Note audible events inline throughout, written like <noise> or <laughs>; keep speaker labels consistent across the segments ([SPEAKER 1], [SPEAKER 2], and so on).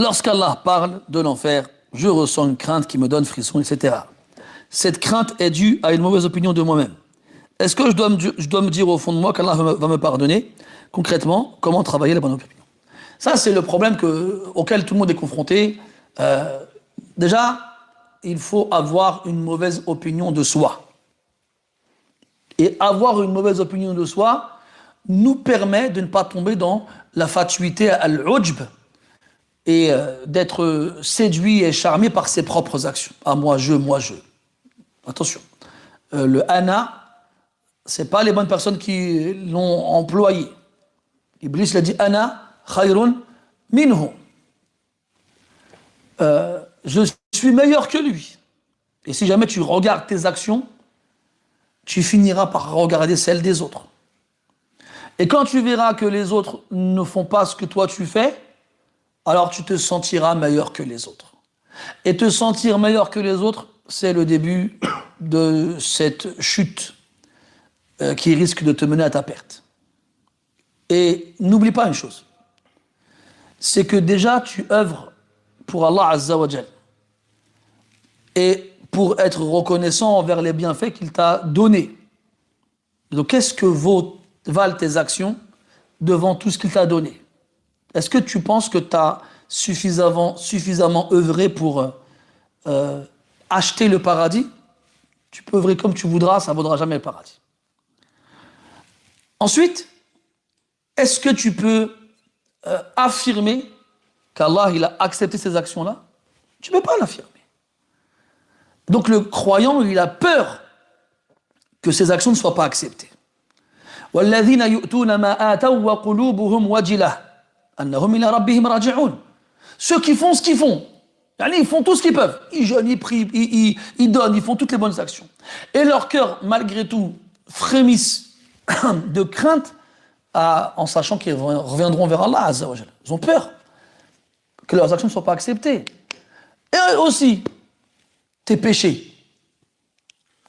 [SPEAKER 1] Lorsqu'Allah parle de l'enfer, je ressens une crainte qui me donne frisson, etc. Cette crainte est due à une mauvaise opinion de moi-même. Est-ce que je dois, me, dire au fond de moi qu'Allah va, me pardonner? Concrètement, comment travailler la bonne opinion? Ça, c'est le problème que, auquel tout le monde est confronté. Euh, déjà, il faut avoir une mauvaise opinion de soi. Et avoir une mauvaise opinion de soi nous permet de ne pas tomber dans la fatuité al-ujb euh, d'être séduit et charmé par ses propres actions. Ah, moi, je, moi, je. Attention. Euh, le ana, c'est pas les bonnes personnes qui l'ont employé. Iblis l'a dit Ana khayrun minhu. Euh, je suis meilleur que lui. Et si jamais tu regardes tes actions, tu finiras par regarder celles des autres. Et quand tu verras que les autres ne font pas ce que toi tu fais, alors tu te sentiras meilleur que les autres. Et te sentir meilleur que les autres, c'est le début de cette chute euh, qui risque de te mener à ta perte. Et n'oublie pas une chose, c'est que déjà tu œuvres pour Allah Azza et pour être reconnaissant envers les bienfaits qu'il t'a donnés. Donc qu'est-ce que valent tes actions devant tout ce qu'il t'a donné? Est-ce que tu penses que tu as suffisamment, œuvré pour euh, euh, acheter le paradis? Tu peux œuvrer comme tu voudras, ça ne vaudra jamais le paradis. Ensuite, est-ce que tu peux euh, affirmer qu'Allah il a accepté ces actions-là? Tu ne peux pas l'affirmer. Donc le croyant, il a peur que ces actions ne soient pas acceptées. Ceux qui font ce qu'ils font, ils font tout ce qu'ils peuvent. Ils jeûnent, ils prient, ils, donnent, ils font toutes les bonnes actions. Et leur cœur, malgré tout, frémissent <coughs> de crainte en sachant qu'ils reviendront vers Allah Ils ont peur que leurs actions ne soient pas acceptées. Et aussi, tes péchés.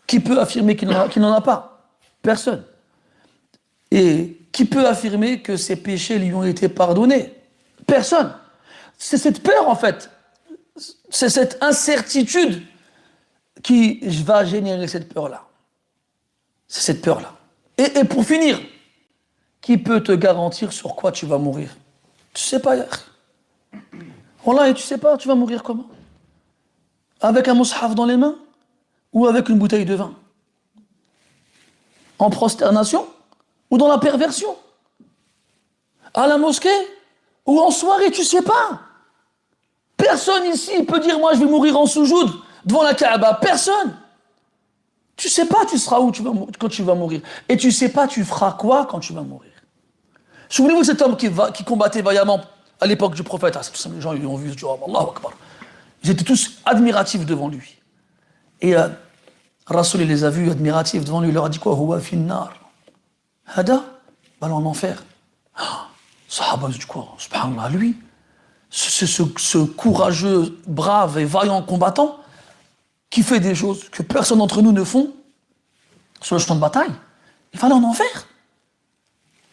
[SPEAKER 1] Qui peut affirmer qu'il n'en a, pas? Personne. Et qui peut affirmer que ses péchés lui ont été pardonnés? Personne. C'est cette peur, en fait. C'est cette incertitude qui va générer cette peur-là. C'est cette peur-là. Et, pour finir, qui peut te garantir sur quoi tu vas mourir? Tu sais pas, Voilà, et tu sais pas, tu vas mourir comment? Avec un mushaf dans les mains ou avec une bouteille de vin? En prosternation? Ou dans la perversion À la mosquée ou en soirée, tu sais pas. Personne ici peut dire moi je vais mourir en soujoud devant la Kaaba. Personne. Tu sais pas tu seras où tu vas, quand tu vas mourir. Et tu sais pas tu feras quoi quand tu vas mourir. Souvenez-vous cet homme qui, va, qui combattait vaillamment à l'époque du prophète. Ah, les gens ils ont vu, ils Akbar. Ils étaétaient tous admiratifs devant lui. Et euh, Rasoul les a vus admiratifs devant lui. Il leur a dit quoi? Huwa finnar. Hada Va en enfer. Ah, Sahaba, du quoi Subhanallah, lui, ce, ce, courageux, brave et vaillant combattant, qui fait des choses que personne d'entre nous ne font sur le champ de bataille, il va en enfer.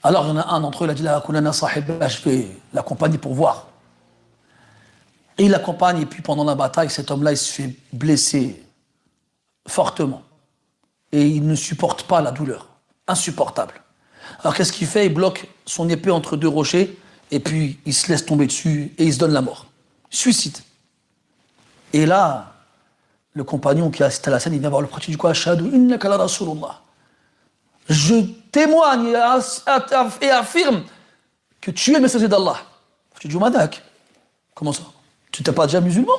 [SPEAKER 1] Alors il y en a un d'entre eux, il a dit sahib, je vais l'accompagner pour voir. Et il l'accompagne, et puis pendant la bataille, cet homme-là, il se fait blesser fortement. Et il ne supporte pas la douleur. Insupportable. Alors qu'est-ce qu'il fait? Il bloque son épée entre deux rochers, et puis il se laisse tomber dessus, et il se donne la mort. Suicide. Et là, le compagnon qui a assisté à la scène, il vient voir le prophète, du coup, Je témoigne et affirme que tu es le messager d'Allah. Je dis, Madak, comment ça? Tu n'es pas déjà musulman?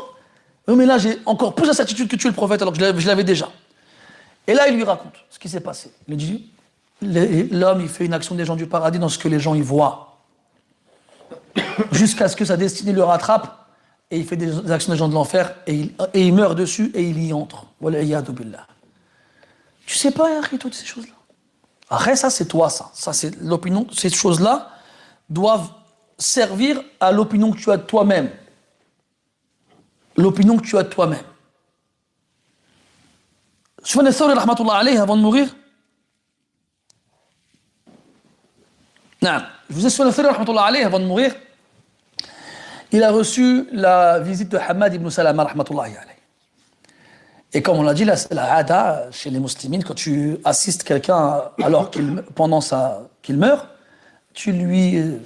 [SPEAKER 1] Mais là, j'ai encore plus la certitude que tu es le prophète, alors que je l'avais déjà. Et là, il lui raconte ce qui s'est passé. Il dit, l'homme, il fait une action des gens du paradis dans ce que les gens y voient. Jusqu'à ce que sa destinée le rattrape et il fait des actions des gens de l'enfer, et il, et il meurt dessus, et il y entre. Tu sais pas, Henri, toutes ces choses-là? Après, ça, c'est toi, ça. C'est l'opinion. Ces choses-là doivent servir à l'opinion que tu as de toi-même. L'opinion que tu as de toi-même. Rahmatullah avant de mourir? Je vous ai Thawri, rahmatullah alayhi, avant de mourir. il a reçu la visite de Hamad ibn Salama, rahmatullahi alayhi. Et comme on l'a dit, la, la hada chez les musulmans, quand tu assistes quelqu'un alors pendant qu'il meurt, tu lui euh,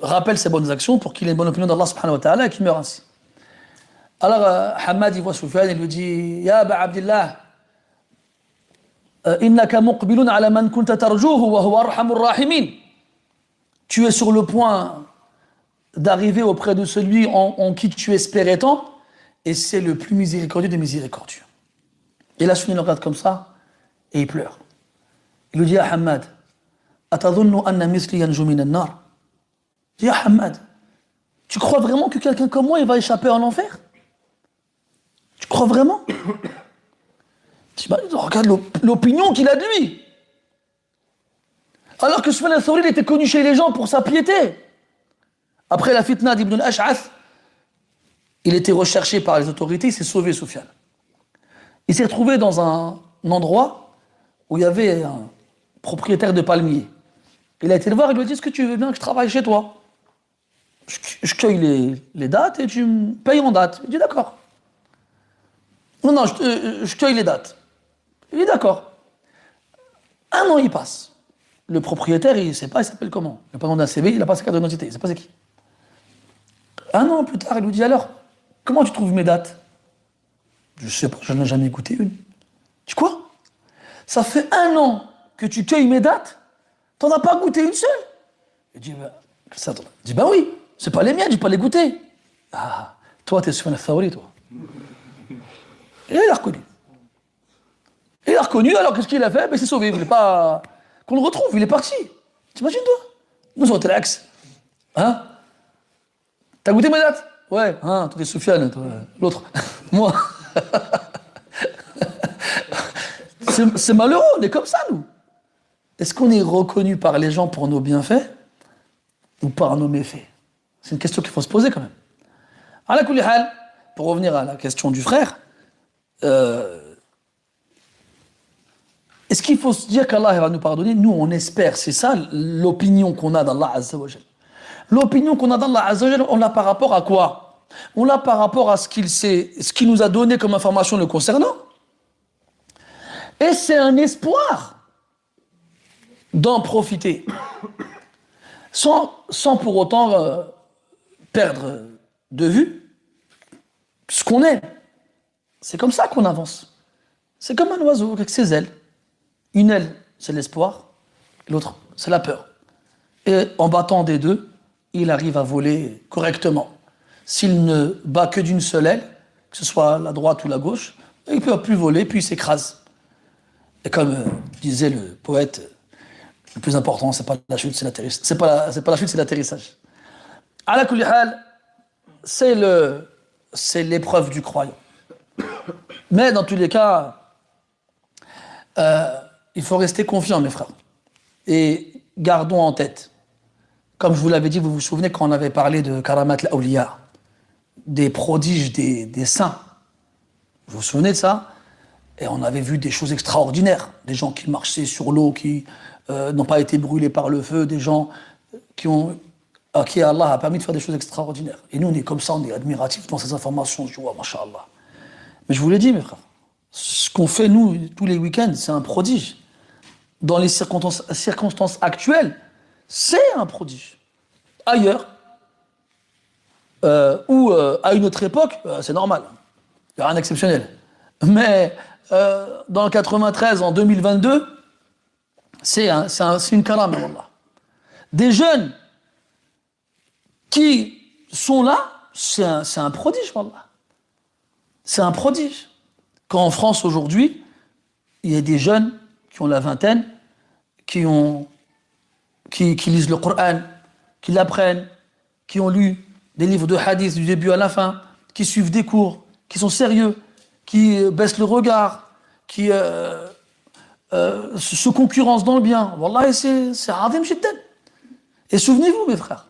[SPEAKER 1] rappelles ses bonnes actions pour qu'il ait une bonne opinion d'Allah subhanahu wa ta'ala et qu'il meure ainsi. Alors, euh, Hamad, il voit Soufiane et lui dit Ya Aba Abdillah, euh, innaka muqbilun ala man kunta tarjuhu wa huwa arhamur rahimin. Tu es sur le point d'arriver auprès de celui en, qui tu espérais tant, et c'est le plus miséricordieux des miséricordieux. Et la Sunni le regarde comme ça, et il pleure. Il lui dit à Hamad, min nar Dis à Hamad, tu crois vraiment que quelqu'un comme moi, va échapper en enfer Tu crois vraiment? <coughs> Bah, Regarde l'opinion qu'il a de lui. Alors que Sufyan al-Thawri, était connu chez les gens pour sa piété. Après la fitna d'Ibn al-Ash'ath, il était recherché par les autorités, il s'est sauvé, Soufiane. Il s'est retrouvé dans un endroit où il y avait un propriétaire de palmier. Il a été le voir, il lui a dit Est-ce que tu veux bien que je travaille chez toi? Je, cueille les, dates et tu me payes en date. Il dit D'accord. Non, non, je, je, cueille les dates. Il dit D'accord. Un an, il passe. Le propriétaire, il ne sait pas, il s'appelle comment Il n'a pas demandé un CV, il n'a pas sa carte d'identité, il ne sait pas c'est qui. Un an plus tard, il lui dit Alors, comment tu trouves mes dates? Je sais pas, je n'en ai jamais écouté une. Tu quoi? Ça fait un an que tu cueilles mes dates, t'en as pas goûté une seule? Il dit, ben, ça, il dit, ben oui, c'est pas les miennes, j'ai pas les goûter. Ah, toi, t'es sur un favori, toi. Et il a reconnu. il a reconnu, alors qu'est-ce qu'il a fait? Ben, il sauvé, il voulait pas qu'on le retrouve, il est parti. T'imagines, toi? Nous, on relax. Hein? T'as goûté mes dates Ouais, hein, toi, t'es Soufiane, toi, l'autre. <laughs> Moi. <laughs> c'est malheureux, on est comme ça, nous. Est-ce qu'on est reconnu par les gens pour nos bienfaits ou par nos méfaits? C'est une question qu'il faut se poser quand même. Pour revenir à la question du frère, euh, est-ce qu'il faut se dire qu'Allah va nous pardonner? Nous, on espère, c'est ça l'opinion qu'on a d'Allah Azzawajal. L'opinion qu'on a d'Allah Azzawajal, on l'a par rapport à quoi? On l'a par rapport à ce qu'il nous a donné comme information le concernant. Et c'est un espoir d'en profiter, <coughs> sans, sans pour autant euh, perdre de vue ce qu'on est. C'est comme ça qu'on avance. C'est comme un oiseau avec ses ailes. Une aile, c'est l'espoir, l'autre, c'est la peur. Et en battant des deux, il arrive à voler correctement s'il ne bat que d'une seule aile, que ce soit la droite ou la gauche, il ne peut plus voler, puis il s'écrase. Et comme euh, disait le poète, le plus important, c'est pas la chute, c'est l'atterrissage. C'est pas, la, pas la chute, c'est l'atterrissage. C'est le, c'est l'épreuve du croyant. Mais dans tous les cas, euh, il faut rester confiant, mes frères. Et gardons en tête, comme je vous l'avais dit, vous vous souvenez quand on avait parlé de Karamat al des prodiges des, saints. Vous vous souvenez de ça? Et on avait vu des choses extraordinaires. Des gens qui marchaient sur l'eau, qui euh, n'ont pas été brûlés par le feu, des gens qui ont, à qui Allah a permis de faire des choses extraordinaires. Et nous, on est comme ça, on est admiratifs dans ces informations. Je ouais, mashallah. Mais je vous l'ai dit, mes frères, ce qu'on fait, nous, tous les week-ends, c'est un prodige. Dans les circonstances, actuelles, c'est un prodige. Ailleurs, euh, ou euh, à une autre époque, euh, c'est normal. Il n'y a rien d'exceptionnel. Mais dans le 93, en 2022, c'est un, une karama, Des jeunes qui sont là, c'est un, un, prodige, Wallah. C'est un prodige. Quand en France aujourd'hui, il y a des jeunes qui ont la vingtaine, qui, ont, qui, qui lisent le Coran, qui l'apprennent, qui ont lu des livres de hadith du début à la fin, qui suivent des cours, qui sont sérieux, qui euh, baissent le regard, qui euh, euh, se concurrencent dans le bien. Wallah, c'est Adim Shidden. Et souvenez-vous, mes frères,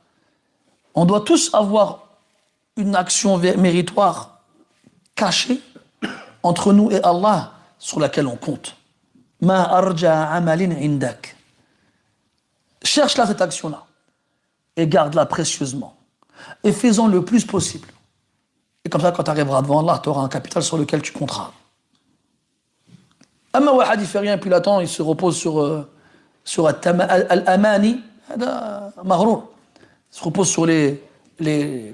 [SPEAKER 1] on doit tous avoir une action méritoire cachée entre nous et Allah sur laquelle on compte. Ma arja amalin indak. Cherche-la cette action-là et garde-la précieusement. Et fais-en le plus possible. Et comme ça, quand tu arriveras devant Allah, tu auras un capital sur lequel tu compteras. Amma wahad, il fait rien, puis il se repose sur, euh, sur. Il se repose sur les,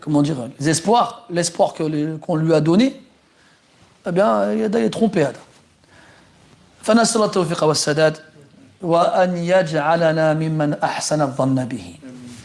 [SPEAKER 1] comment dire, les espoirs, l'espoir qu'on lui a donné. Eh bien, il est trompé. فنسأل التوفيق والسداد وأن يجعلنا ممن أحسن الظن به.